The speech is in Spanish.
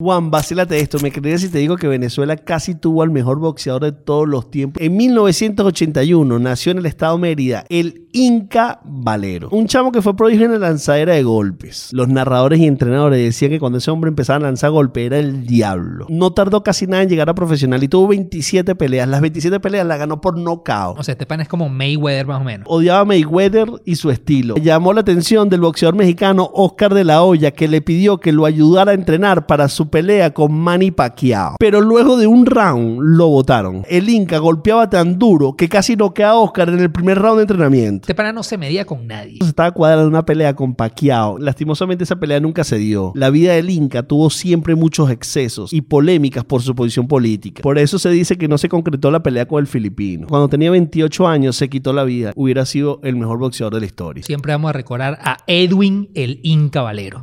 Juan, vacílate esto. Me creería si te digo que Venezuela casi tuvo al mejor boxeador de todos los tiempos. En 1981 nació en el estado Mérida el Inca Valero. Un chamo que fue prodigio en la lanzadera de golpes. Los narradores y entrenadores decían que cuando ese hombre empezaba a lanzar golpes era el diablo. No tardó casi nada en llegar a profesional y tuvo 27 peleas. Las 27 peleas las ganó por nocaut. O sea, este pan es como Mayweather más o menos. Odiaba a Mayweather y su estilo. Llamó la atención del boxeador mexicano Oscar de la Hoya que le pidió que lo ayudara a entrenar para su pelea con Manny Pacquiao. Pero luego de un round lo votaron. El Inca golpeaba tan duro que casi noquea a Oscar en el primer round de entrenamiento. Este pana no se medía con nadie. Se estaba cuadrando una pelea con Pacquiao. Lastimosamente esa pelea nunca se dio. La vida del Inca tuvo siempre muchos excesos y polémicas por su posición política. Por eso se dice que no se concretó la pelea con el filipino. Cuando tenía 28 años se quitó la vida. Hubiera sido el mejor boxeador de la historia. Siempre vamos a recordar a Edwin el Inca Valero.